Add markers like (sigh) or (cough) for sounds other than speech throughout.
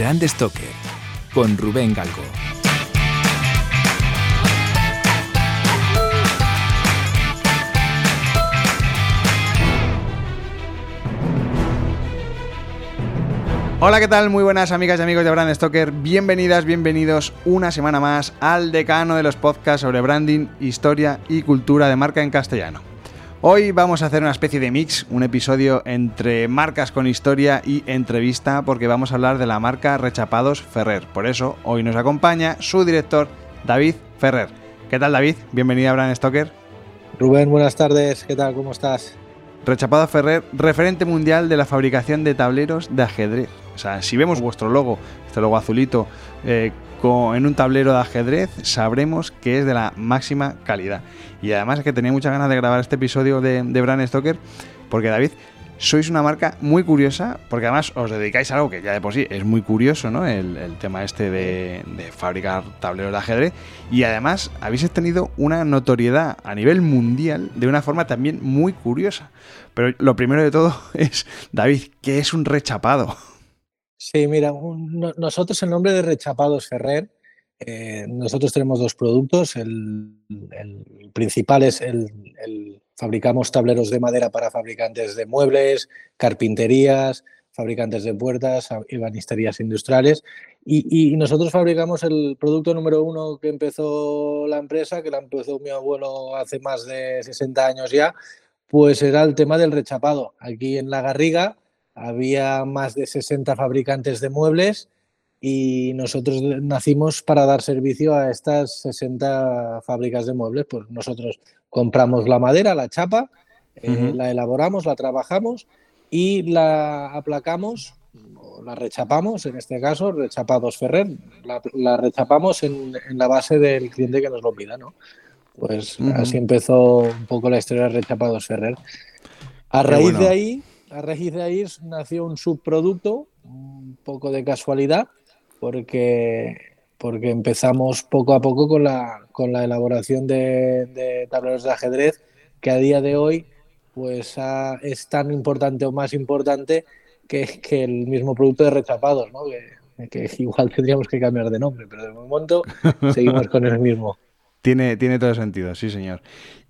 Brand Stoker con Rubén Galgo. Hola, ¿qué tal? Muy buenas amigas y amigos de Brand Stoker. Bienvenidas, bienvenidos una semana más al decano de los podcasts sobre branding, historia y cultura de marca en castellano. Hoy vamos a hacer una especie de mix, un episodio entre marcas con historia y entrevista, porque vamos a hablar de la marca Rechapados Ferrer. Por eso, hoy nos acompaña su director, David Ferrer. ¿Qué tal, David? Bienvenido a Brand Stoker. Rubén, buenas tardes. ¿Qué tal? ¿Cómo estás? Rechapados Ferrer, referente mundial de la fabricación de tableros de ajedrez. O sea, si vemos vuestro logo, este logo azulito, eh, en un tablero de ajedrez, sabremos que es de la máxima calidad. Y además es que tenía muchas ganas de grabar este episodio de, de Brand Stoker, porque David, sois una marca muy curiosa, porque además os dedicáis a algo que ya de por sí es muy curioso, ¿no? El, tema este de, de, fabricar tableros de ajedrez. Y además habéis tenido una notoriedad a nivel mundial de una forma también muy curiosa. Pero lo primero de todo (laughs) es, David, ¿qué es un rechapado? Sí, mira, nosotros el nombre de Rechapados Ferrer, eh, nosotros tenemos dos productos. El, principal es el, el, fabricamos tableros de madera para fabricantes de muebles, carpinterías, fabricantes de puertas, ebanisterías industriales. Y, y, nosotros fabricamos el producto número uno que empezó la empresa, que la empezó mi abuelo hace más de 60 años ya, pues era el tema del rechapado. Aquí en La Garriga había más de 60 fabricantes de muebles y nosotros nacimos para dar servicio a estas 60 fábricas de muebles. Pues nosotros compramos la madera, la chapa, uh -huh. eh, la elaboramos, la trabajamos y la aplacamos, la rechapamos, en este caso, rechapados Ferrer, la, la rechapamos en, en, la base del cliente que nos lo pida, ¿no? Pues uh -huh. así empezó un poco la historia de rechapados Ferrer. A raíz bueno. de ahí a raíz de ahí nació un subproducto, un poco de casualidad, porque, porque empezamos poco a poco con la, con la elaboración de, de tableros de ajedrez, que a día de hoy pues, a, es tan importante o más importante que, que el mismo producto de rechapados, ¿no? que, que igual tendríamos que cambiar de nombre, pero de momento (laughs) seguimos con el mismo. Tiene, tiene todo sentido, sí, señor.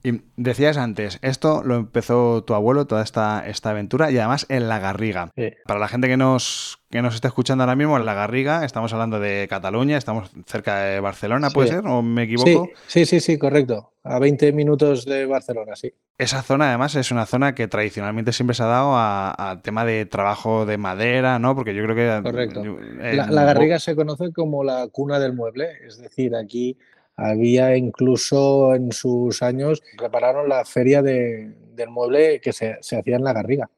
Y decías antes, esto lo empezó tu abuelo, toda esta, esta aventura, y además en La Garriga. Sí. Para la gente que nos, que nos está escuchando ahora mismo, en La Garriga, estamos hablando de Cataluña, estamos cerca de Barcelona, ¿puede sí. ser? ¿O me equivoco? Sí, sí, sí, sí, correcto. A 20 minutos de Barcelona, sí. Esa zona, además, es una zona que tradicionalmente siempre se ha dado al tema de trabajo de madera, ¿no? Porque yo creo que... Correcto. Eh, la, la Garriga se conoce como la cuna del mueble, es decir, aquí había incluso en sus años, prepararon la feria de, del mueble que se, se, hacía en la Garriga.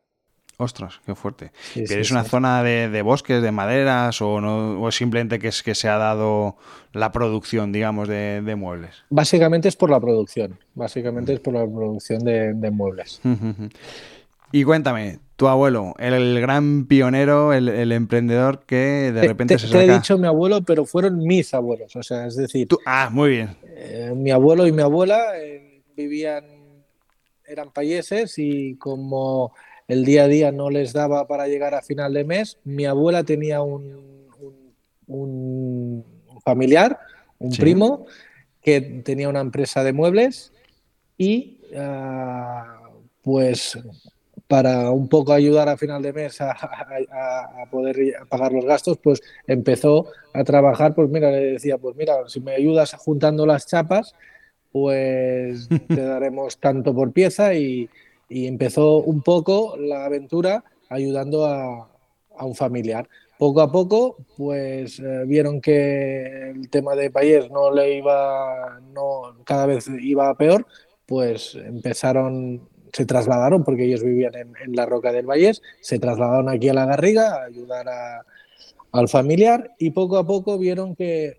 Ostras, qué fuerte. Sí, sí, ¿Es sí, una zona de, de, bosques, de maderas o, no, o simplemente que es que se ha dado la producción, digamos, de, de muebles? Básicamente es por la producción, básicamente es por la producción de, de muebles. y cuéntame, tu abuelo, el, el gran pionero, el, el, emprendedor que de repente te, se saca... Te he dicho mi abuelo, pero fueron mis abuelos, o sea, es decir... Tú... Ah, muy bien. Eh, mi abuelo y mi abuela eh, vivían, eran payeses y como el día a día no les daba para llegar a final de mes, mi abuela tenía un, un, un familiar, un sí. primo, que tenía una empresa de muebles y uh, pues para un poco ayudar a final de mes a, a, a, poder pagar los gastos, pues empezó a trabajar, pues mira, le decía, pues mira, si me ayudas juntando las chapas, pues (laughs) te daremos tanto por pieza y, y empezó un poco la aventura ayudando a, a, un familiar. Poco a poco, pues eh, vieron que el tema de Payés no le iba, no, cada vez iba peor, pues empezaron, se trasladaron, porque ellos vivían en, la Roca del Vallés, se trasladaron aquí a la Garriga a ayudar al familiar y poco a poco vieron que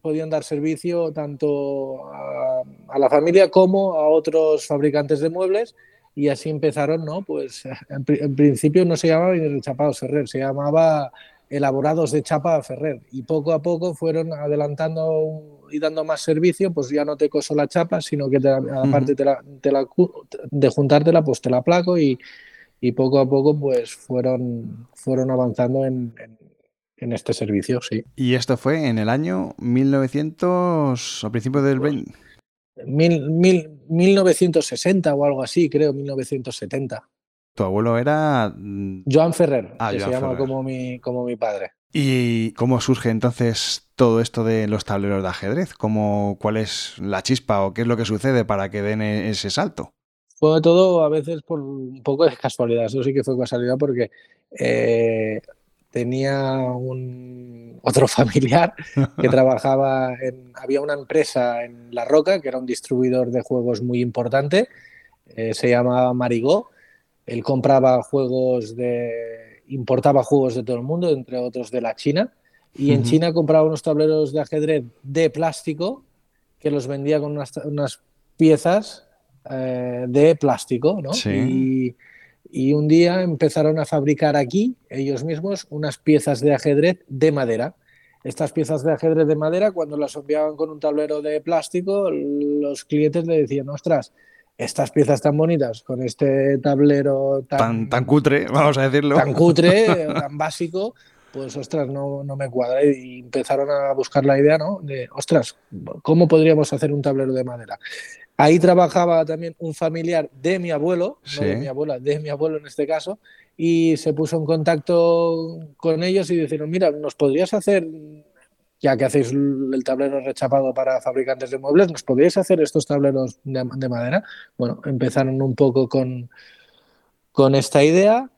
podían dar servicio tanto a, la familia como a otros fabricantes de muebles y así empezaron, ¿no? Pues en, principio no se llamaba ni Chapados Ferrer, se llamaba Elaborados de Chapa Ferrer y poco a poco fueron adelantando y dando más servicio, pues ya no te coso la chapa, sino que aparte de juntártela, pues te la placo y, poco a poco pues fueron, fueron avanzando en, en este servicio, sí. ¿Y esto fue en el año 1900, a principios del 20? Mil, mil, 1960 o algo así, creo, 1970. Tu abuelo era... Mm, Joan Ferrer, ah, que se llama como mi, como mi padre. ¿Y cómo surge entonces todo esto de los tableros de ajedrez? ¿Cómo, ¿Cuál es la chispa o qué es lo que sucede para que den e-, ese salto? Fue todo a veces por un poco de casualidad, eso sí que fue casualidad porque eh, tenía un otro (laughs) familiar que (laughs) trabajaba en, había una empresa en La Roca que era un distribuidor de juegos muy importante, eh, se llamaba Marigó, él compraba juegos de, importaba juegos de todo el mundo, entre otros de la China, y en China compraba unos tableros de ajedrez de plástico que los vendía con unas, piezas eh, de plástico, ¿no? Y, y un día empezaron a fabricar aquí, ellos mismos, unas piezas de ajedrez de madera. Estas piezas de ajedrez de madera, cuando las enviaban con un tablero de plástico, los clientes le decían, ostras, estas piezas tan bonitas, con este tablero tan, tan, cutre, (laughs) vamos a decirlo. Tan cutre, (laughs) tan básico, pues ostras, no, no, me cuadra. Y empezaron a buscar la idea, ¿no? De, ostras, ¿cómo podríamos hacer un tablero de madera? Ahí trabajaba también un familiar de mi abuelo, no de mi abuela, de mi abuelo en este caso, y se puso en contacto con ellos y dijeron, mira, ¿nos podrías hacer, ya que hacéis el tablero rechapado para fabricantes de muebles, ¿nos podríais hacer estos tableros de, madera? Bueno, empezaron un poco con, con esta idea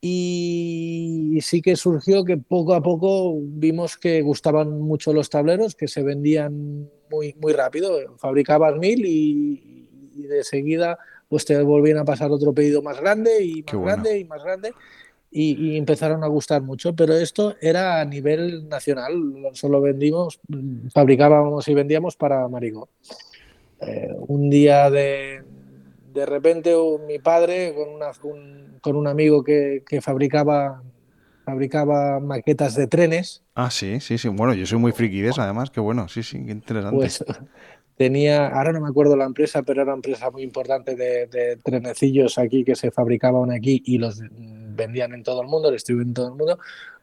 y sí que surgió que poco a poco vimos que gustaban mucho los tableros, que se vendían muy, muy rápido. Fabricabas mil y, de seguida pues te volvían a pasar otro pedido más grande y más grande y más grande. Y, empezaron a gustar mucho, pero esto era a nivel nacional, solo vendimos, fabricábamos y vendíamos para Marigo. Eh, un día de, de repente mi padre con, una, un, con un amigo que, que fabricaba fabricaba maquetas de trenes. Ah, sí, sí, sí. Bueno, yo soy muy friki de eso, además, qué bueno, sí, sí, qué interesante. Pues tenía, ahora no me acuerdo la empresa, pero era una empresa muy importante de, de trenecillos aquí que se fabricaban aquí y los vendían en todo el mundo, distribuían en todo el mundo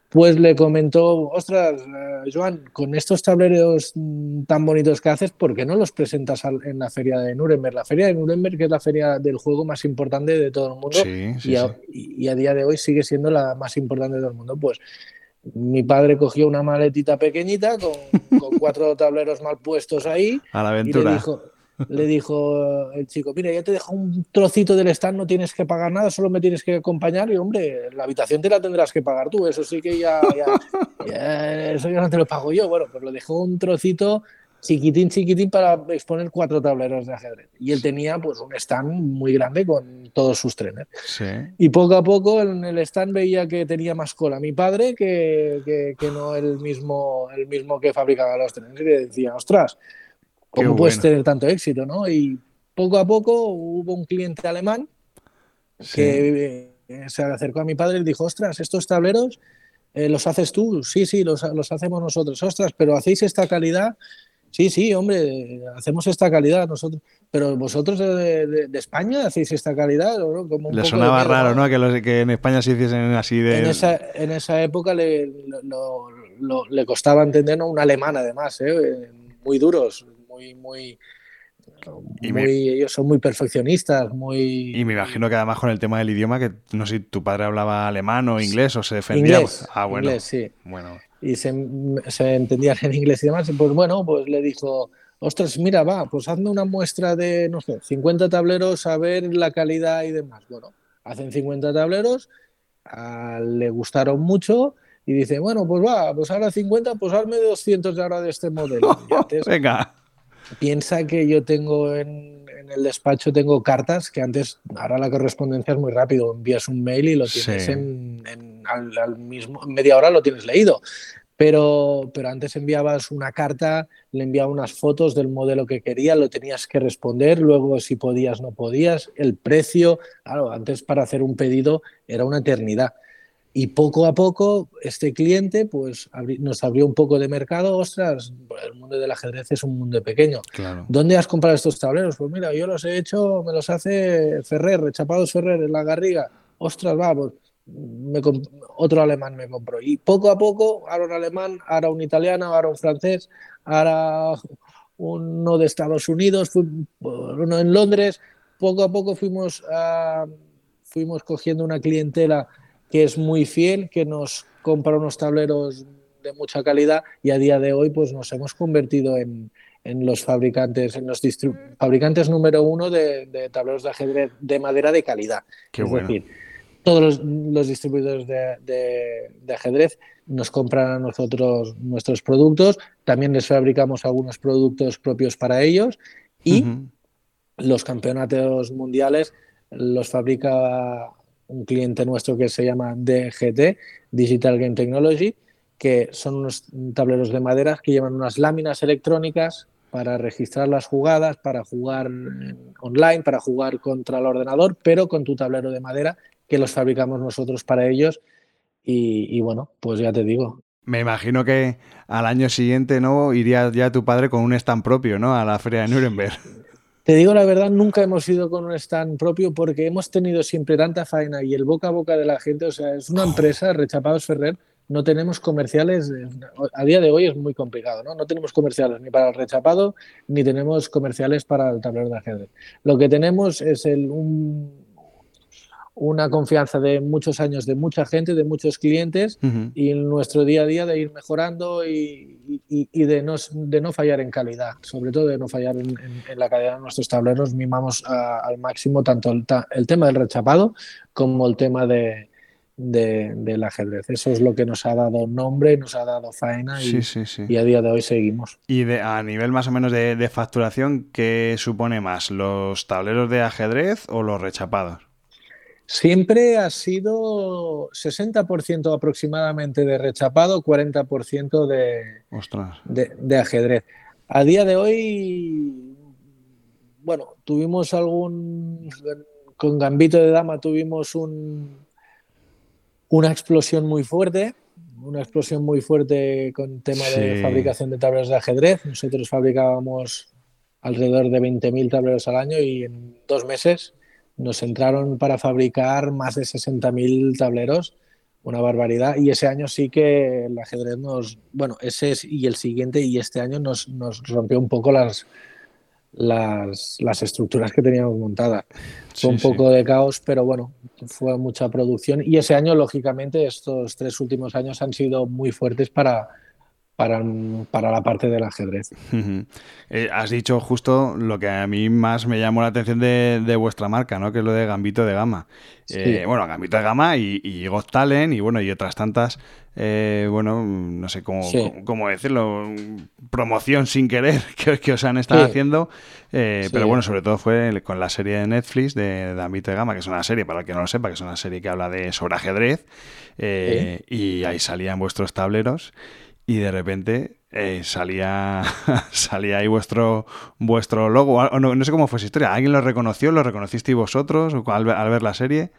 pues le comentó, ostras, eh, Joan, con estos tableros mm, tan bonitos que haces, ¿por qué no los presentas en la feria de Nuremberg? La feria de Nuremberg que es la feria del juego más importante de todo el mundo y, a, día de hoy sigue siendo la más importante de todo el mundo. Pues mi padre cogió una maletita pequeñita con, con cuatro (laughs) tableros mal puestos ahí. A la aventura. Y le dijo, le dijo el chico, mira, ya te dejo un trocito del stand, no tienes que pagar nada, solo me tienes que acompañar y hombre, la habitación te la tendrás que pagar tú, eso sí que ya, (laughs) eso ya no te lo pago yo. Bueno, pues le dejó un trocito chiquitín, chiquitín para exponer cuatro tableros de ajedrez. Y él tenía pues un stand muy grande con todos sus trenes. Y poco a poco en el stand veía que tenía más cola mi padre que, que, que no el mismo, el mismo que fabricaba los trenes. Y le decía, ostras, ¿Cómo puedes tener tanto éxito? ¿no? Y poco a poco hubo un cliente alemán que eh, se acercó a mi padre y dijo, ostras, estos tableros eh, los haces tú, sí, sí, los, hacemos nosotros, ostras, pero hacéis esta calidad, sí, sí, hombre, hacemos esta calidad nosotros, pero vosotros de, España hacéis esta calidad, ¿no? Como le sonaba raro, ¿no? Que, que, en España se hiciesen así de... En esa, en esa época le, le costaba entender, ¿no? Un alemán además, ¿eh? muy duros, muy, muy, ellos son muy perfeccionistas, muy... Y me imagino que además con el tema del idioma, que no sé si tu padre hablaba alemán o inglés o se defendía. Inglés, ah, bueno. sí. Bueno. Y se, se entendían en inglés y demás. Pues bueno, pues le dijo, ostras, mira, va, pues hazme una muestra de, no sé, 50 tableros a ver la calidad y demás. Bueno, hacen 50 tableros, le gustaron mucho y dice, bueno, pues va, pues ahora 50, pues hazme 200 ahora de este modelo. (laughs) Venga. piensa que yo tengo en, el despacho tengo cartas que antes, ahora la correspondencia es muy rápido, envías un mail y lo tienes en, al, mismo, media hora lo tienes leído. Pero, pero antes enviabas una carta, le enviaba unas fotos del modelo que quería, lo tenías que responder, luego si podías, no podías, el precio, claro, antes para hacer un pedido era una eternidad. Y poco a poco este cliente pues nos abrió un poco de mercado. Ostras, el mundo del ajedrez es un mundo pequeño. ¿Dónde has comprado estos tableros? Pues mira, yo los he hecho, me los hace Ferrer, Rechapados Ferrer en la Garriga. Ostras, va, pues otro alemán me compró. Y poco a poco, ahora un alemán, ahora un italiano, ahora un francés, ahora uno de Estados Unidos, uno en Londres. Poco a poco fuimos, fuimos cogiendo una clientela que es muy fiel, que nos compra unos tableros de mucha calidad y a día de hoy pues nos hemos convertido en, en los fabricantes, en los fabricantes número uno de, tableros de ajedrez de madera de calidad. es decir, todos los, distribuidores de, de, ajedrez nos compran a nosotros nuestros productos, también les fabricamos algunos productos propios para ellos y los campeonatos mundiales los fabrica un cliente nuestro que se llama DGT, Digital Game Technology, que son unos tableros de madera que llevan unas láminas electrónicas para registrar las jugadas, para jugar online, para jugar contra el ordenador, pero con tu tablero de madera que los fabricamos nosotros para ellos. Y, bueno, pues ya te digo, me imagino que al año siguiente, ¿no? Iría ya tu padre con un stand propio, ¿no? A la feria de Nuremberg. (laughs) Te digo la verdad, nunca hemos ido con un stand propio porque hemos tenido siempre tanta faena y el boca a boca de la gente, o sea, es una oh. empresa, Rechapados Ferrer, no tenemos comerciales, a día de hoy es muy complicado, ¿no? No tenemos comerciales ni para el rechapado, ni tenemos comerciales para el tablero de ajedrez. Lo que tenemos es el, un, una confianza de muchos años de mucha gente, de muchos clientes y en nuestro día a día de ir mejorando y, de, no, de no fallar en calidad, sobre todo de no fallar en, la calidad de nuestros tableros. Mimamos al máximo tanto el, tema del rechapado como el tema de, del ajedrez. Eso es lo que nos ha dado nombre, nos ha dado faena y, y a día de hoy seguimos. Y de, a nivel más o menos de, de facturación, ¿qué supone más? ¿Los tableros de ajedrez o los rechapados? Siempre ha sido 60% aproximadamente de rechapado, 40% de, de, de, ajedrez. A día de hoy, bueno, tuvimos algún, con Gambito de Dama tuvimos un, una explosión muy fuerte, una explosión muy fuerte con tema de fabricación de tableros de ajedrez. Nosotros fabricábamos alrededor de 20.000 tableros al año y en dos meses nos entraron para fabricar más de 60.000 tableros, una barbaridad. Y ese año sí que el ajedrez nos, bueno, ese y el siguiente y este año nos, nos rompió un poco las, las, las, estructuras que teníamos montadas. Fue un poco de caos, pero bueno, fue mucha producción. Y ese año, lógicamente, estos tres últimos años han sido muy fuertes para, para, para, la parte del ajedrez. Eh, has dicho justo lo que a mí más me llamó la atención de, vuestra marca, ¿no? Que es lo de Gambito de Gama. Eh, bueno, Gambito de Gama y, y Got Talent y bueno, y otras tantas, eh, bueno, no sé cómo, cómo, decirlo, promoción sin querer (laughs) que, os han estado haciendo. Pero bueno, sobre todo fue con la serie de Netflix de, Gambito de Gama, que es una serie, para el que no lo sepa, que es una serie que habla de sobre ajedrez. Y ahí salían vuestros tableros y de repente eh, salía, (laughs) salía ahí vuestro, vuestro logo. No, sé cómo fue esa historia. ¿Alguien lo reconoció? ¿Lo reconocisteis vosotros al, ver la serie?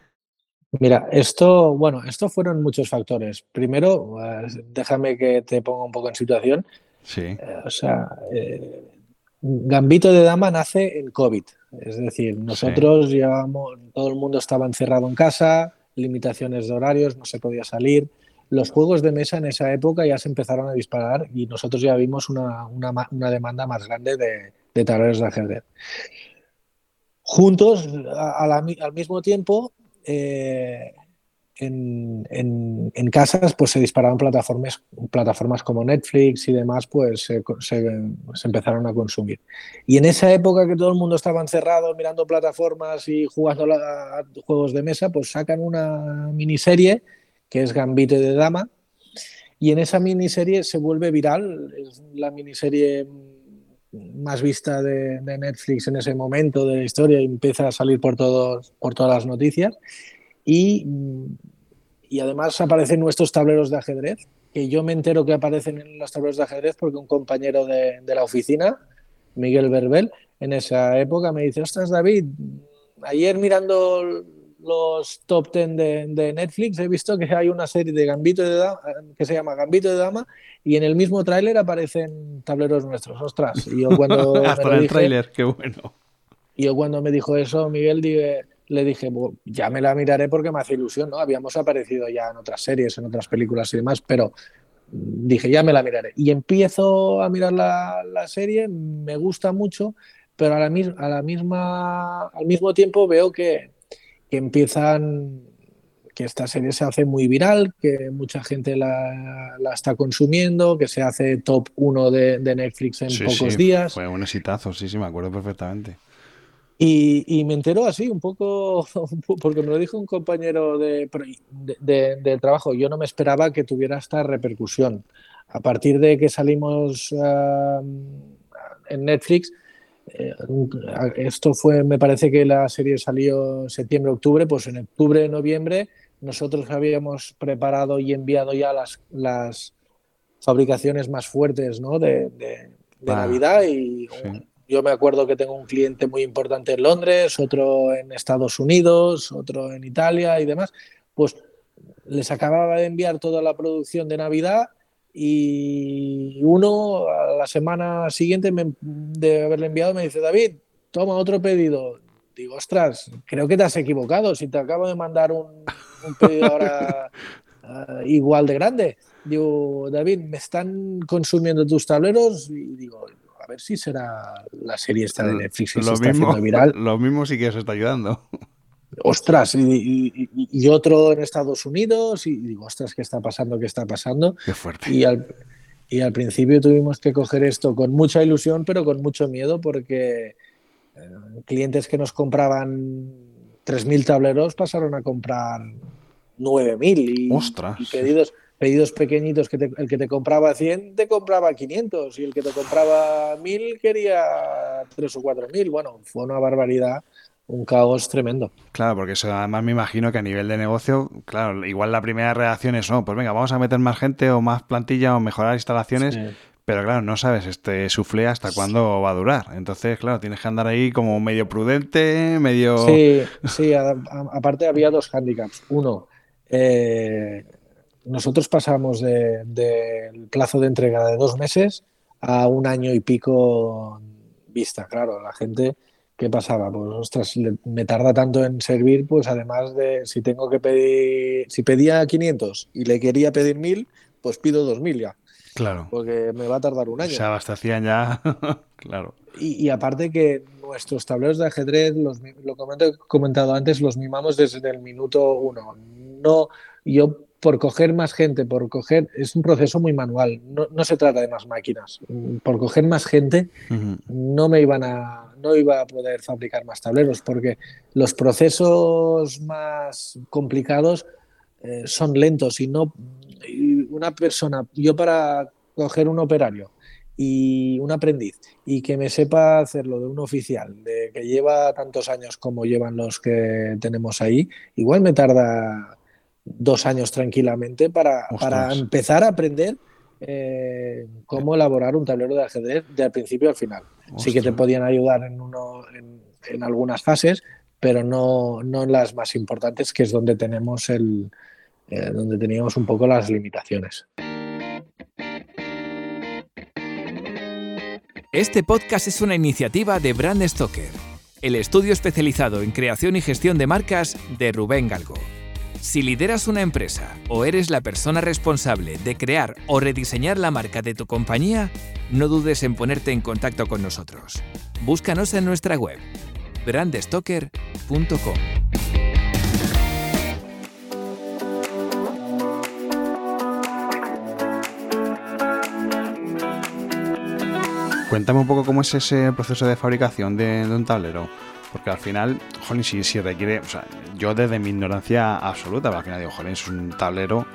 Mira, esto, bueno, esto fueron muchos factores. Primero, pues, déjame que te ponga un poco en situación. Sí. Eh, o sea, eh, Gambito de Dama nace en COVID. Es decir, nosotros llevamos, todo el mundo estaba encerrado en casa, limitaciones de horarios, no se podía salir los juegos de mesa en esa época ya se empezaron a disparar y nosotros ya vimos una, demanda más grande de, de, tableros de ajedrez. Juntos, al mismo tiempo, eh, en, casas pues se dispararon plataformas, plataformas como Netflix y demás, pues se, empezaron a consumir. Y en esa época que todo el mundo estaba encerrado mirando plataformas y jugando a juegos de mesa, pues sacan una miniserie que es Gambito de Dama. Y en esa miniserie se vuelve viral, es la miniserie más vista de, Netflix en ese momento de la historia y empieza a salir por, todos, por todas las noticias. Y, y además aparecen nuestros tableros de ajedrez, que yo me entero que aparecen en los tableros de ajedrez porque un compañero de, de la oficina, Miguel Verbel, en esa época me dice, ostras David, ayer mirando los top 10 de, Netflix he visto que hay una serie de Gambito de Dama que se llama Gambito de Dama y en el mismo tráiler aparecen tableros nuestros. Ostras, y yo cuando (laughs) Hasta el tráiler, qué bueno. Y yo cuando me dijo eso, Miguel, le dije, ya me la miraré porque me hace ilusión, ¿no? Habíamos aparecido ya en otras series, en otras películas y demás, pero dije, ya me la miraré. Y empiezo a mirar la, la serie, me gusta mucho, pero a la, a la misma, al mismo tiempo veo que, que empiezan, que esta serie se hace muy viral, que mucha gente la, está consumiendo, que se hace top 1 de, Netflix en pocos días. Fue un exitazo, sí, sí, me acuerdo perfectamente. Y, me enteró así, un poco, (laughs) porque me lo dijo un compañero de, de, trabajo, yo no me esperaba que tuviera esta repercusión. A partir de que salimos ah, en Netflix, esto fue, me parece que la serie salió septiembre-octubre, pues en octubre, noviembre, nosotros habíamos preparado y enviado ya las, las fabricaciones más fuertes ¿no? de, Navidad y yo me acuerdo que tengo un cliente muy importante en Londres, otro en Estados Unidos, otro en Italia y demás, pues les acababa de enviar toda la producción de Navidad y uno a la semana siguiente de haberle enviado me dice, David, toma otro pedido. Digo, ostras, creo que te has equivocado. Si te acabo de mandar un, pedido ahora ah, (laughs) igual de grande. Digo, David, me están consumiendo tus tableros y digo, a ver si será la serie esta de Netflix que se está haciendo viral. (laughs) Lo mismo sí que os está ayudando ostras, y, otro en Estados Unidos, y digo, ostras, ¿qué está pasando? ¿Qué está pasando? Qué fuerte. Y al, y al principio tuvimos que coger esto con mucha ilusión, pero con mucho miedo, porque eh, clientes que nos compraban 3.000 tableros pasaron a comprar 9.000 y, ostras. y pedidos pedidos pequeñitos que el que te compraba 100 te compraba 500 y el que te compraba 1000 quería 3 o 4000. Bueno, fue una barbaridad un caos tremendo. Claro, porque eso además me imagino que a nivel de negocio, claro, igual la primera reacción es, no, pues venga, vamos a meter más gente o más plantilla o mejorar instalaciones. Pero claro, no sabes este suflé hasta cuándo va a durar. Entonces, claro, tienes que andar ahí como medio prudente, medio... Sí, sí aparte había dos hándicaps. Uno, eh, nosotros pasamos del plazo de entrega de dos meses a un año y pico vista. Claro, la gente ¿qué pasaba? Pues, ostras, me tarda tanto en servir, pues además de si tengo que pedir, si pedía 500 y le quería pedir 1000, pues pido 2000 ya. Claro. Porque me va a tardar un año. Se abastecían ya, (laughs) claro. Y, aparte que nuestros tableros de ajedrez, los, lo que he comentado antes, los mimamos desde el minuto uno. No, yo por coger más gente, por coger, es un proceso muy manual, no, se trata de más máquinas. Por coger más gente, no me iban a, no iba a poder fabricar más tableros porque los procesos más complicados eh, son lentos y no una persona, yo para coger un operario y un aprendiz y que me sepa hacerlo de un oficial, de que lleva tantos años como llevan los que tenemos ahí, igual me tarda dos años tranquilamente para, para empezar a aprender eh, cómo elaborar un tablero de ajedrez de al principio al final. Sí que te podían ayudar en, uno, en, algunas fases, pero no, no, en las más importantes, que es donde tenemos el, eh, donde teníamos un poco las limitaciones. Este podcast es una iniciativa de Brand Stoker, el estudio especializado en creación y gestión de marcas de Rubén Galgo. Si lideras una empresa o eres la persona responsable de crear o rediseñar la marca de tu compañía, no dudes en ponerte en contacto con nosotros. Búscanos en nuestra web brandstoker.com. Cuéntame un poco cómo es ese proceso de fabricación de, un tablero. Porque al final, joder, si, si requiere, yo desde mi ignorancia absoluta, al final digo, joder, es un tablero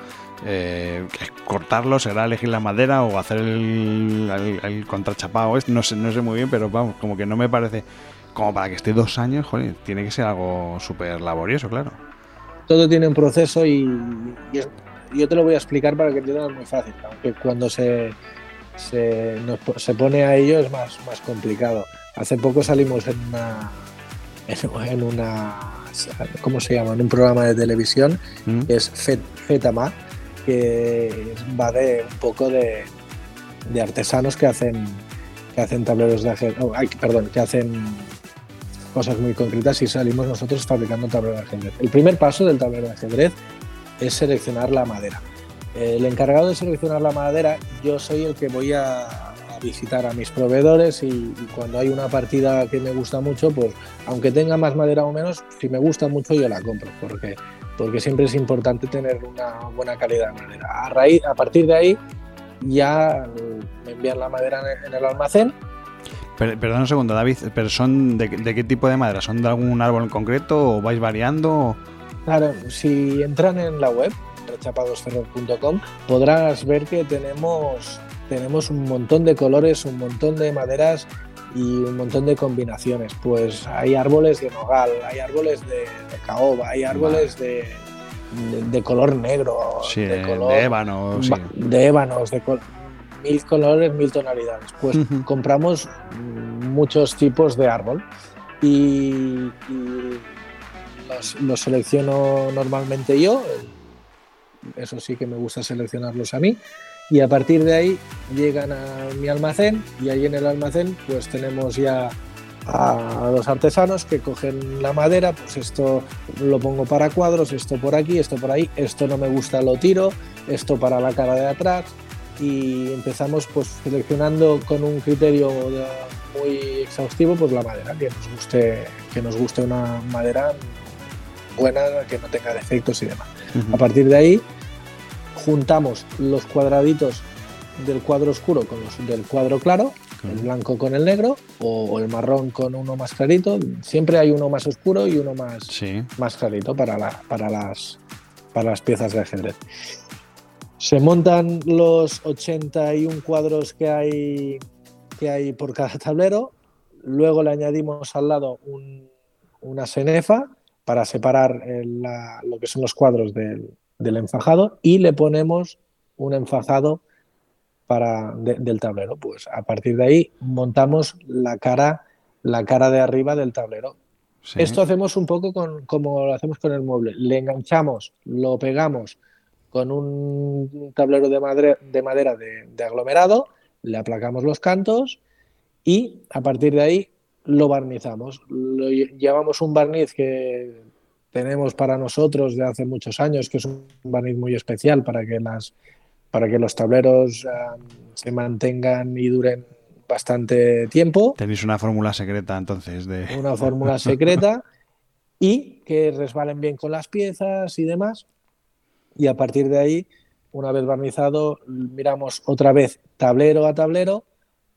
eh, cortarlo, será elegir la madera o hacer el, el, contrachapado. No sé, no sé muy bien, pero vamos, como que no me parece. Como para que esté dos años, joder, tiene que ser algo súper laborioso, claro. Todo tiene un proceso y, yo te lo voy a explicar para que entiendas muy fácil, aunque cuando se, se, se pone a ello es más, más complicado. Hace poco salimos en una, en, una ¿cómo se llama? En un programa de televisión mm. que es Fetama, que va de un poco de, de artesanos que hacen que hacen tableros de ajedrez, oh, perdón, que hacen cosas muy concretas y salimos nosotros fabricando tableros de ajedrez. El primer paso del tablero de ajedrez es seleccionar la madera. El encargado de seleccionar la madera, yo soy el que voy a, visitar a mis proveedores y, cuando hay una partida que me gusta mucho, pues aunque tenga más madera o menos, si me gusta mucho yo la compro, porque, porque siempre es importante tener una buena calidad de madera. A, raíz, a partir de ahí ya me envían la madera en el almacén. perdón un segundo, David, pero son de, qué tipo de madera? ¿Son de algún árbol en concreto o vais variando? Claro, si entran en la web, rechapadosferrer.com, podrás ver que tenemos tenemos un montón de colores, un montón de maderas y un montón de combinaciones. Pues hay árboles de nogal, hay árboles de, caoba, hay árboles de, de, color negro, de, color, de ébano, de ébanos, de mil colores, mil tonalidades. Pues compramos muchos tipos de árbol y, los, los, selecciono normalmente yo. Eso sí que me gusta seleccionarlos a mí y a partir de ahí llegan a mi almacén y ahí en el almacén pues tenemos ya a los artesanos que cogen la madera, pues esto lo pongo para cuadros, esto por aquí, esto por ahí, esto no me gusta, lo tiro, esto para la cara de atrás y empezamos pues seleccionando con un criterio muy exhaustivo pues la madera, que nos guste, que nos guste una madera buena, que no tenga defectos y demás. A partir de ahí juntamos los cuadraditos del cuadro oscuro con los del cuadro claro, el blanco con el negro o, el marrón con uno más clarito. Siempre hay uno más oscuro y uno más, más clarito para, la, para, las, para las piezas de ajedrez. Se montan los 81 cuadros que hay, que hay por cada tablero. Luego le añadimos al lado una cenefa para separar lo que son los cuadros del, del enfajado y le ponemos un enfajado para del tablero. Pues a partir de ahí montamos la cara, la cara de arriba del tablero. Esto hacemos un poco con, como lo hacemos con el mueble. Le enganchamos, lo pegamos con un tablero de, madera, de, madera de, aglomerado, le aplacamos los cantos y a partir de ahí lo barnizamos. Lo, llevamos un barniz que tenemos para nosotros de hace muchos años, que es un barniz muy especial para que, las, para que los tableros se mantengan y duren bastante tiempo. Tenéis una fórmula secreta entonces de... Una fórmula secreta (laughs) y que resbalen bien con las piezas y demás. Y a partir de ahí, una vez barnizado, miramos otra vez tablero a tablero,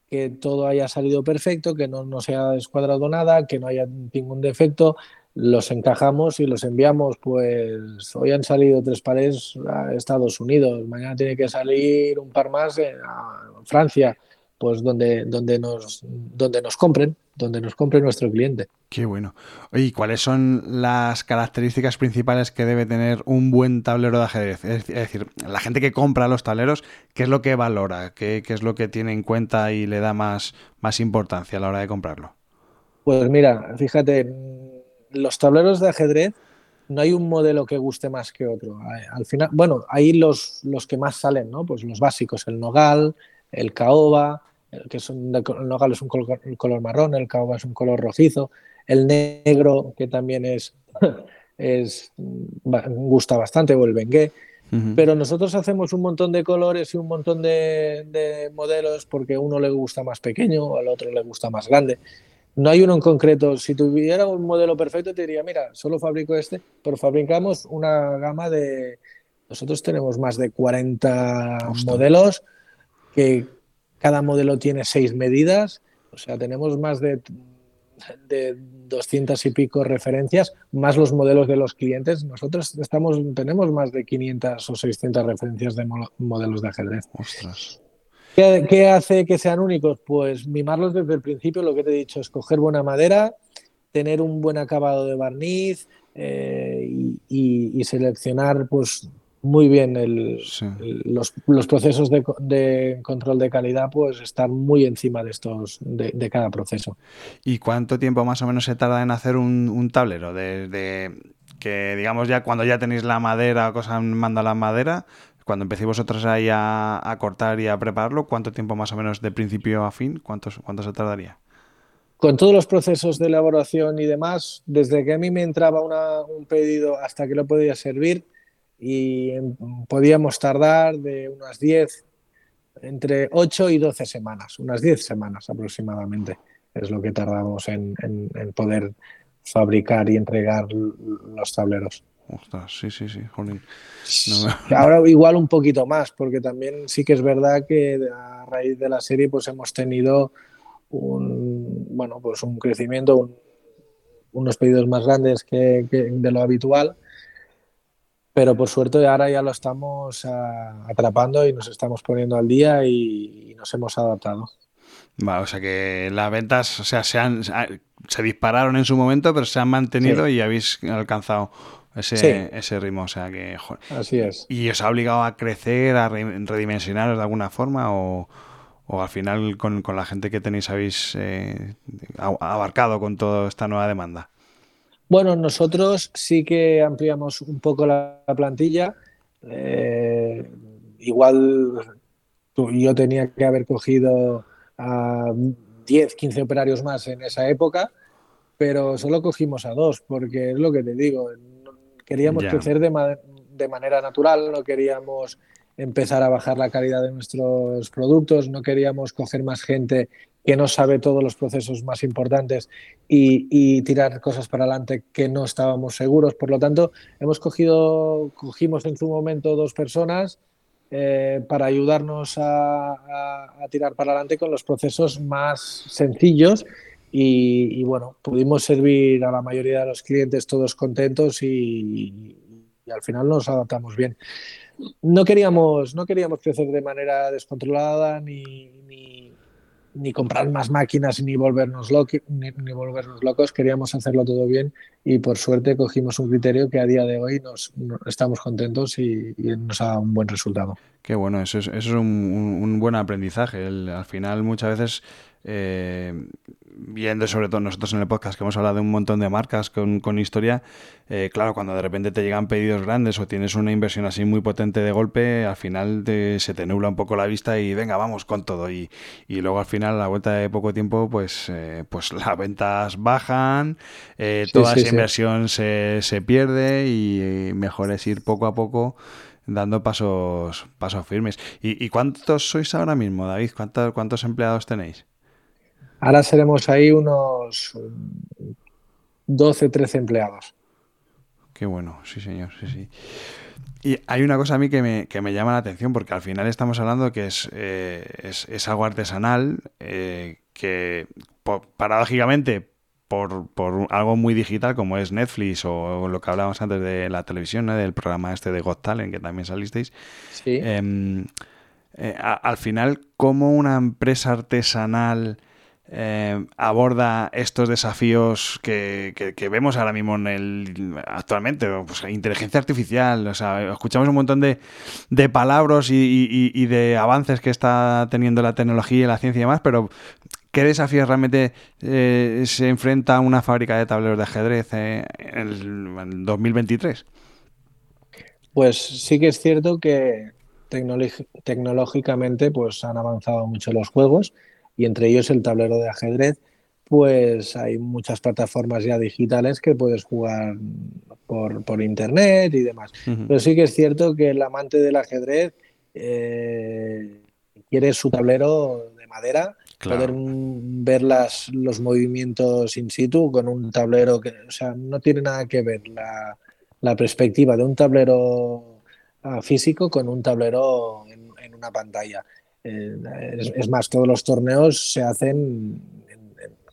que todo haya salido perfecto, que no, no se haya descuadrado nada, que no haya ningún defecto, los encajamos y los enviamos. Pues hoy han salido tres pares a Estados Unidos, mañana tiene que salir un par más a Francia, pues donde, donde, nos, donde nos compren, donde nos compre nuestro cliente. Qué bueno. Oye, ¿cuáles son las características principales que debe tener un buen tablero de ajedrez? Es decir, la gente que compra los tableros, ¿qué es lo que valora? ¿Qué, qué es lo que tiene en cuenta y le da más, más importancia a la hora de comprarlo? Pues mira, fíjate, los tableros de ajedrez no hay un modelo que guste más que otro. Al final, bueno, hay los, los que más salen, ¿no? Pues los básicos, el nogal, el caoba, que es el nogal es un color, marrón, el caoba es un color rojizo, el negro, que también es, (laughs) es gusta bastante, o el bengué. Pero nosotros hacemos un montón de colores y un montón de, de modelos porque a uno le gusta más pequeño, al otro le gusta más grande. No hay uno en concreto. Si tuviera un modelo perfecto, te diría, mira, solo fabrico este, pero fabricamos una gama de... Nosotros tenemos más de 40 modelos, que cada modelo tiene seis medidas, o sea, tenemos más de de 200 y pico referencias, más los modelos de los clientes. Nosotros estamos, tenemos más de 500 o 600 referencias de modelos de ajedrez. ¿Qué, hace que sean únicos? Pues mimarlos desde el principio, lo que te he dicho, escoger buena madera, tener un buen acabado de barniz eh, y, seleccionar pues muy bien los, procesos de, control de calidad, pues estar muy encima de estos, de, cada proceso. ¿Y cuánto tiempo más o menos se tarda en hacer un, tablero? Desde que, digamos, ya cuando ya tenéis la madera, cosa manda la madera, cuando empecéis vosotros ahí a, cortar y a prepararlo, ¿cuánto tiempo más o menos de principio a fin? ¿Cuánto, cuánto se tardaría? Con todos los procesos de elaboración y demás, desde que a mí me entraba un pedido hasta que lo podía servir, y podíamos tardar de unas 10, entre 8 y 12 semanas, unas 10 semanas aproximadamente, es lo que tardamos en, poder fabricar y entregar los tableros. Sí, sí, sí, Ahora igual un poquito más, porque también sí que es verdad que a raíz de la serie pues hemos tenido un, bueno, pues un crecimiento, unos pedidos más grandes que de lo habitual pero por suerte ahora ya lo estamos atrapando y nos estamos poniendo al día y, nos hemos adaptado. o sea que las ventas, o sea, se, han, se dispararon en su momento, pero se han mantenido y habéis alcanzado ese, ese ritmo. O sea que. Así es. ¿Y os ha obligado a crecer, a redimensionaros de alguna forma? O, al final con, la gente que tenéis habéis eh, abarcado con toda esta nueva demanda? Bueno, nosotros sí que ampliamos un poco la, plantilla. Eh, igual yo tenía que haber cogido a 10, 15 operarios más en esa época, pero solo cogimos a dos, porque es lo que te digo, queríamos crecer de, de manera natural, no queríamos empezar a bajar la calidad de nuestros productos, no queríamos coger más gente que no sabe todos los procesos más importantes y, tirar cosas para adelante que no estábamos seguros. Por lo tanto, hemos cogido, cogimos en su momento dos personas eh, para ayudarnos a, tirar para adelante con los procesos más sencillos y, bueno, pudimos servir a la mayoría de los clientes todos contentos y, al final nos adaptamos bien. No queríamos, no queríamos crecer de manera descontrolada ni, ni ni comprar más máquinas ni volvernos, ni, volvernos locos, queríamos hacerlo todo bien y por suerte cogimos un criterio que a día de hoy nos, estamos contentos y, nos da un buen resultado. Qué bueno, eso es, eso es un, buen aprendizaje. al final muchas veces eh, viendo sobre todo nosotros en el podcast que hemos hablado de un montón de marcas con, historia, eh, claro, cuando de repente te llegan pedidos grandes o tienes una inversión así muy potente de golpe, al final se te nubla un poco la vista y venga, vamos con todo. Y, luego al final, a la vuelta de poco tiempo, pues, eh, pues (laughs) las ventas bajan, eh, toda esa inversión se, se pierde y mejor es ir poco a poco dando pasos, pasos firmes. ¿Y, ¿Y, cuántos sois ahora mismo, David? ¿Cuántos, ¿Cuántos empleados tenéis? Ahora seremos ahí unos 12, 13 empleados. Qué bueno, sí señor, sí, sí. Y hay una cosa a mí que me, llama la atención, porque al final estamos hablando que es, eh, es, algo artesanal, eh, que paradójicamente por, algo muy digital como es Netflix o, lo que hablábamos antes de la televisión, del programa este de Got Talent, que también salisteis, sí. Em, eh, al final, como una empresa artesanal eh, aborda estos desafíos que, vemos ahora mismo en el actualmente, pues inteligencia artificial, o sea, escuchamos un montón de, palabras y, de avances que está teniendo la tecnología y la ciencia y demás, pero ¿qué desafíos realmente eh, se enfrenta una fábrica de tableros de ajedrez eh, en, el, 2023? Pues sí que es cierto que tecnológicamente pues han avanzado mucho los juegos y entre ellos el tablero de ajedrez, pues hay muchas plataformas ya digitales que puedes jugar por, internet y demás. Pero sí que es cierto que el amante del ajedrez eh, quiere su tablero de madera, poder ver las, los movimientos in situ con un tablero que, o sea, no tiene nada que ver la, la perspectiva de un tablero ah, físico con un tablero en una pantalla. Es, más, todos los torneos se hacen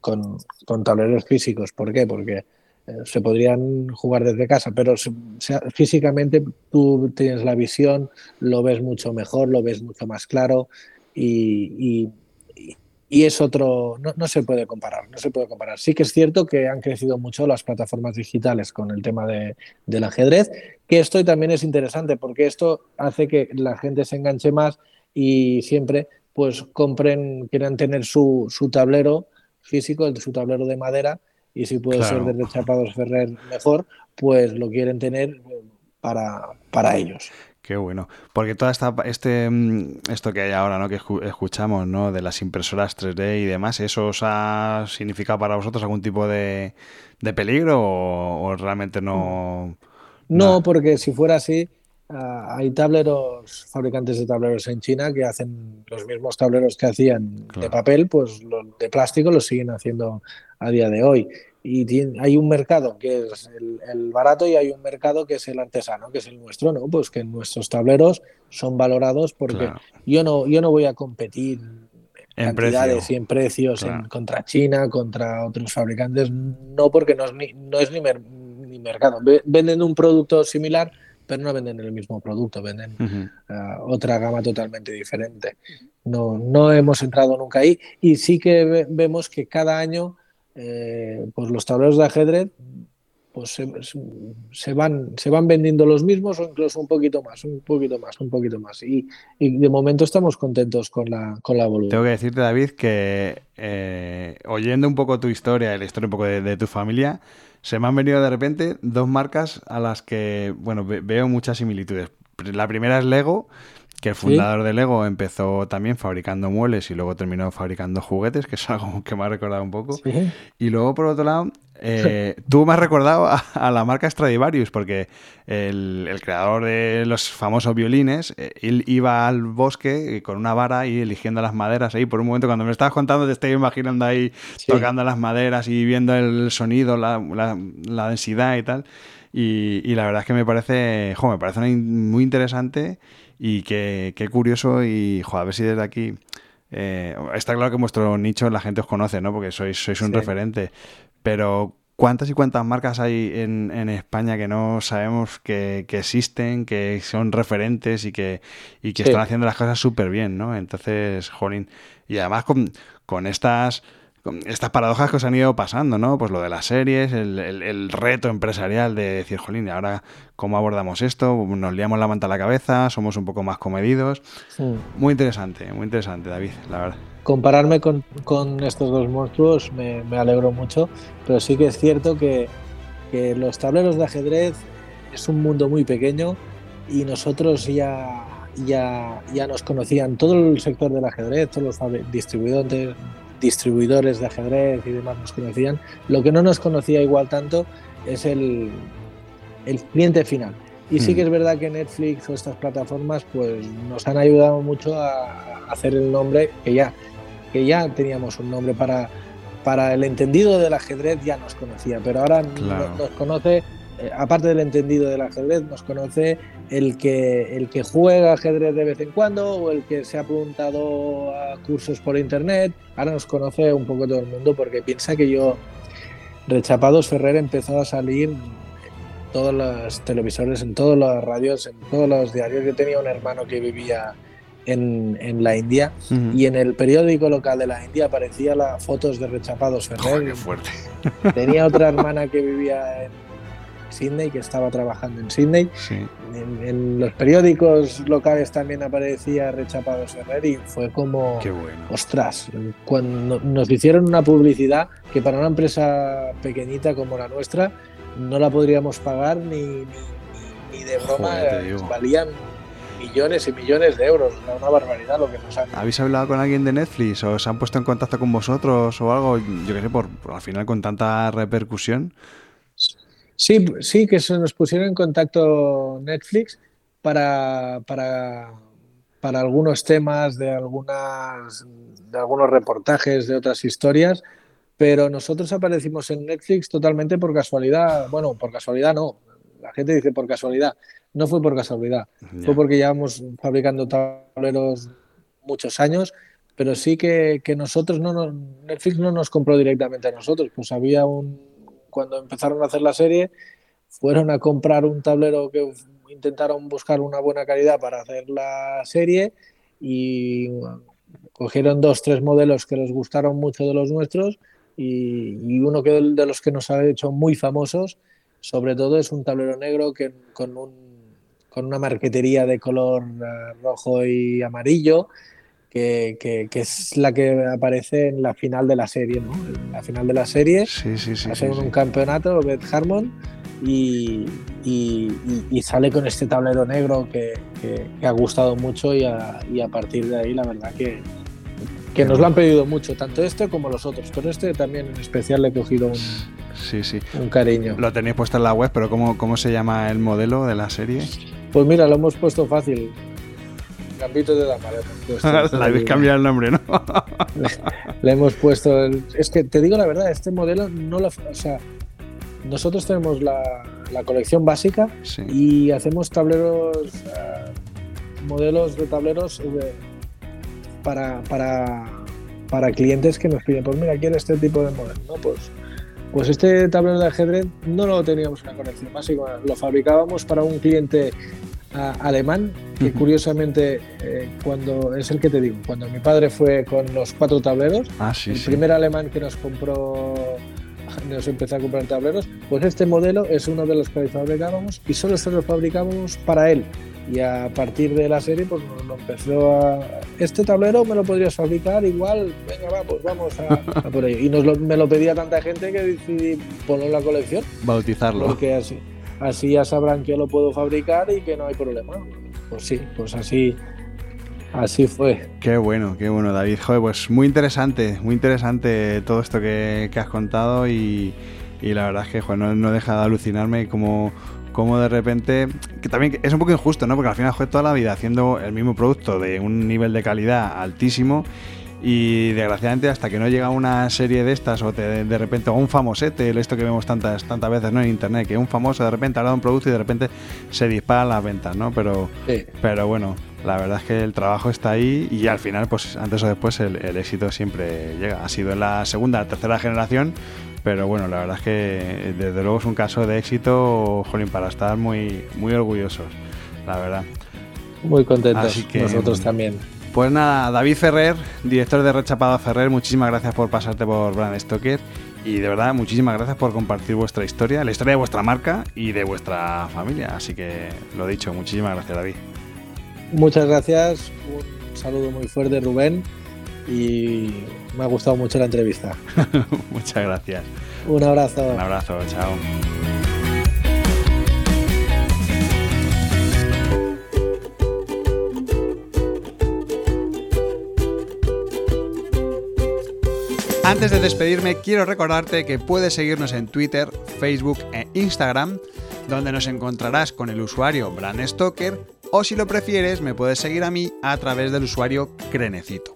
con, con tableros físicos. ¿Por qué? Porque eh, se podrían jugar desde casa, pero físicamente tú tienes la visión, lo ves mucho mejor, lo ves mucho más claro y, es otro, no, se puede comparar, no se puede comparar. Sí que es cierto que han crecido mucho las plataformas digitales con el tema de, del ajedrez, que esto también es interesante porque esto hace que la gente se enganche más y siempre pues compren, quieran tener su, su tablero físico, su tablero de madera y si puede ser de Chapados Ferrer mejor, pues lo quieren tener para, para ellos. Qué bueno. Porque toda esta este mm, esto que hay ahora, ¿no? Que escuchamos, ¿no? De las impresoras 3D y demás, ¿eso os ha significado para vosotros algún tipo de, peligro o, realmente no? No, porque si fuera así, ah, hay tableros, fabricantes de tableros en China que hacen los mismos tableros que hacían de papel, pues los de plástico los siguen haciendo a día de hoy. Y hay un mercado que es el, barato y hay un mercado que es el artesano, que es el nuestro, ¿no? Pues que nuestros tableros son valorados porque yo, no, yo no voy a competir en cantidades y en precios contra China, contra otros fabricantes, no porque no es ni, no es ni, ni mercado. Venden un producto similar, pero no venden el mismo producto, venden eh, otra gama totalmente diferente. No, no hemos entrado nunca ahí y sí que vemos que cada año eh, pues los tableros de ajedrez pues se, van, se van vendiendo los mismos o incluso un poquito más, un poquito más, un poquito más. Y, de momento estamos contentos con la, con la evolución. Tengo que decirte, David, que eh, oyendo un poco tu historia la historia un poco de, tu familia, se me han venido de repente dos marcas a las que, bueno, veo muchas similitudes. La primera es Lego, que el fundador de Lego empezó también fabricando muebles y luego terminó fabricando juguetes, que es (laughs) algo que me ha recordado un poco. Y luego, por otro lado, eh, tú me has recordado a, la marca Stradivarius, porque el, creador de los famosos violines, eh, él iba al bosque con una vara y eligiendo las maderas ahí. Por un momento, cuando me estabas contando, te estoy imaginando ahí tocando las maderas y viendo el sonido, la, la, densidad y tal. Y, y, la verdad es que me parece, jo, me parece muy interesante y qué, curioso y, joder, a ver si desde aquí... Eh, está claro que vuestro nicho la gente os conoce, ¿no? Porque sois, sois un referente. Pero ¿cuántas y cuántas marcas hay en, en España que no sabemos que, que, existen, que son referentes y que, y que están haciendo las cosas súper bien, ¿no? Entonces, jolín. Y además con, con estas estas paradojas que os han ido pasando, ¿no? Pues lo de las series, el, reto empresarial de decir, jolín, ahora cómo abordamos esto, nos liamos la manta a la cabeza, somos un poco más comedidos. Muy interesante, muy interesante, David, la verdad. Compararme con, estos dos monstruos me, alegro mucho, pero sí que es cierto que, los tableros de ajedrez es un mundo muy pequeño y nosotros ya, ya, ya nos conocían todo el sector del ajedrez, todos los distribuidores, distribuidores de ajedrez y demás nos conocían. Lo que no nos conocía igual tanto es el, el cliente final. Y sí hmm. que es verdad que Netflix o estas plataformas pues nos han ayudado mucho a, hacer el nombre que ya, que ya teníamos un nombre para, para el entendido del ajedrez ya nos conocía, pero ahora nos conoce eh, aparte del entendido del ajedrez, nos conoce el que, el que juega ajedrez de vez en cuando o el que se ha apuntado a cursos por internet. Ahora nos conoce un poco todo el mundo porque piensa que yo, Rechapados Ferrer, empezó a salir en todos los televisores, en todas las radios, en todos los diarios. Yo tenía un hermano que vivía en, en la India y en el periódico local de la India aparecía las fotos de Rechapados Ferrer. fuerte. (laughs) Tenía otra hermana que vivía en Sydney, que estaba trabajando en Sydney. En, los periódicos locales también aparecía Rechapados Ferrer y fue como, ostras, cuando nos hicieron una publicidad que para una empresa pequeñita como la nuestra no la podríamos pagar ni, ni, de broma, valían millones y millones de euros, una barbaridad lo que nos han... ¿Habéis hablado con alguien de Netflix o se han puesto en contacto con vosotros o algo? Yo qué sé, por al final con tanta repercusión. Sí, sí, que se nos pusieron en contacto Netflix para, para, para algunos temas de, algunas, de algunos reportajes de otras historias, pero nosotros aparecimos en Netflix totalmente por casualidad. Bueno, por casualidad no. La gente dice por casualidad. No fue por casualidad. Fue porque llevamos fabricando tableros muchos años pero sí que, nosotros no nos, Netflix no nos compró directamente a nosotros, pues había un, cuando empezaron a hacer la serie, fueron a comprar un tablero que intentaron buscar una buena calidad para hacer la serie y cogieron dos, tres modelos que les gustaron mucho de los nuestros y, uno que de los que nos ha hecho muy famosos, sobre todo es un tablero negro que, con, un, con una marquetería de color eh, rojo y amarillo que, es la que aparece en la final de la serie, ¿no? En la final de la serie, sí, sí, sí, hace un campeonato, Beth Harmon, y, sale con este tablero negro que, ha gustado mucho y a, partir de ahí la verdad que, que nos lo han pedido mucho, tanto este como los otros, pero este también en especial le he cogido un, sí, sí. un cariño. Lo tenéis puesto en la web, pero ¿cómo, ¿cómo se llama el modelo de la serie? Pues mira, lo hemos puesto fácil, Gambito de Dama. Le (laughs) habéis cambiado el nombre, ¿no? (laughs) le, hemos puesto. es que te digo la verdad, este modelo no lo. O sea, nosotros tenemos la, colección básica y hacemos tableros. Eh, modelos de tableros para, para, para clientes que nos piden, pues mira, quiero este tipo de modelo, ¿no? Pues, pues este tablero de ajedrez no lo teníamos en la colección básica, lo fabricábamos para un cliente alemán, que curiosamente, eh, cuando es el que te digo, cuando mi padre fue con los cuatro tableros, ah, el primer alemán que nos compró, (laughs) nos empezó a comprar tableros, pues este modelo es uno de los que fabricábamos y solo se lo fabricábamos para él. Y a partir de la serie, pues lo empezó a. Este tablero me lo podrías fabricar igual, venga, va, pues vamos a, (laughs) por ello. Y nos me lo pedía tanta gente que decidí ponerlo en la colección. Bautizarlo. Porque así así ya sabrán que lo puedo fabricar y que no hay problema. Pues sí, pues así, así fue. Qué bueno, qué bueno, David. Joder, pues muy interesante, muy interesante todo esto que, has contado y, la verdad es que joder, no, deja de alucinarme como como de repente, que también es un poco injusto, ¿no? Porque al final fue toda la vida haciendo el mismo producto de un nivel de calidad altísimo y desgraciadamente hasta que no llega una serie de estas o de repente o un famosete, esto que vemos tantas tantas veces ¿no? en internet, que un famoso de repente ha dado un producto y de repente se disparan las ventas, ¿no? Pero, pero bueno, la verdad es que el trabajo está ahí y al final, pues antes o después el, éxito siempre llega. Ha sido en la segunda, tercera generación, pero bueno, la verdad es que desde luego es un caso de éxito, jolín, para estar muy, muy orgullosos, la verdad. Muy contentos, nosotros también. Pues nada, David Ferrer, director de Rechapado Ferrer, muchísimas gracias por pasarte por Brand Stoker y de verdad muchísimas gracias por compartir vuestra historia, la historia de vuestra marca y de vuestra familia. Así que lo dicho, muchísimas gracias David. Muchas gracias, un saludo muy fuerte Rubén y me ha gustado mucho la entrevista. (laughs) Muchas gracias. Un abrazo. Un abrazo, chao. Antes de despedirme, quiero recordarte que puedes seguirnos en Twitter, Facebook e Instagram, donde nos encontrarás con el usuario Brand o si lo prefieres, me puedes seguir a mí a través del usuario Crenecito.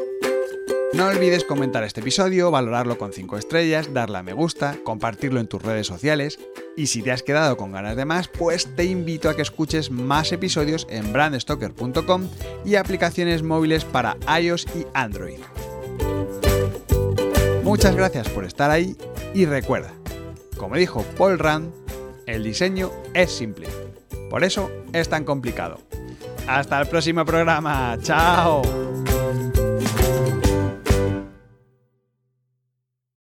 No olvides comentar este episodio, valorarlo con 5 estrellas, darle a me gusta, compartirlo en tus redes sociales y si te has quedado con ganas de más, pues te invito a que escuches más episodios en brandstoker.com y aplicaciones móviles para iOS y Android. Muchas gracias por estar ahí y recuerda, como dijo Paul Rand, el diseño es simple. Por eso es tan complicado. Hasta el próximo programa. Chao.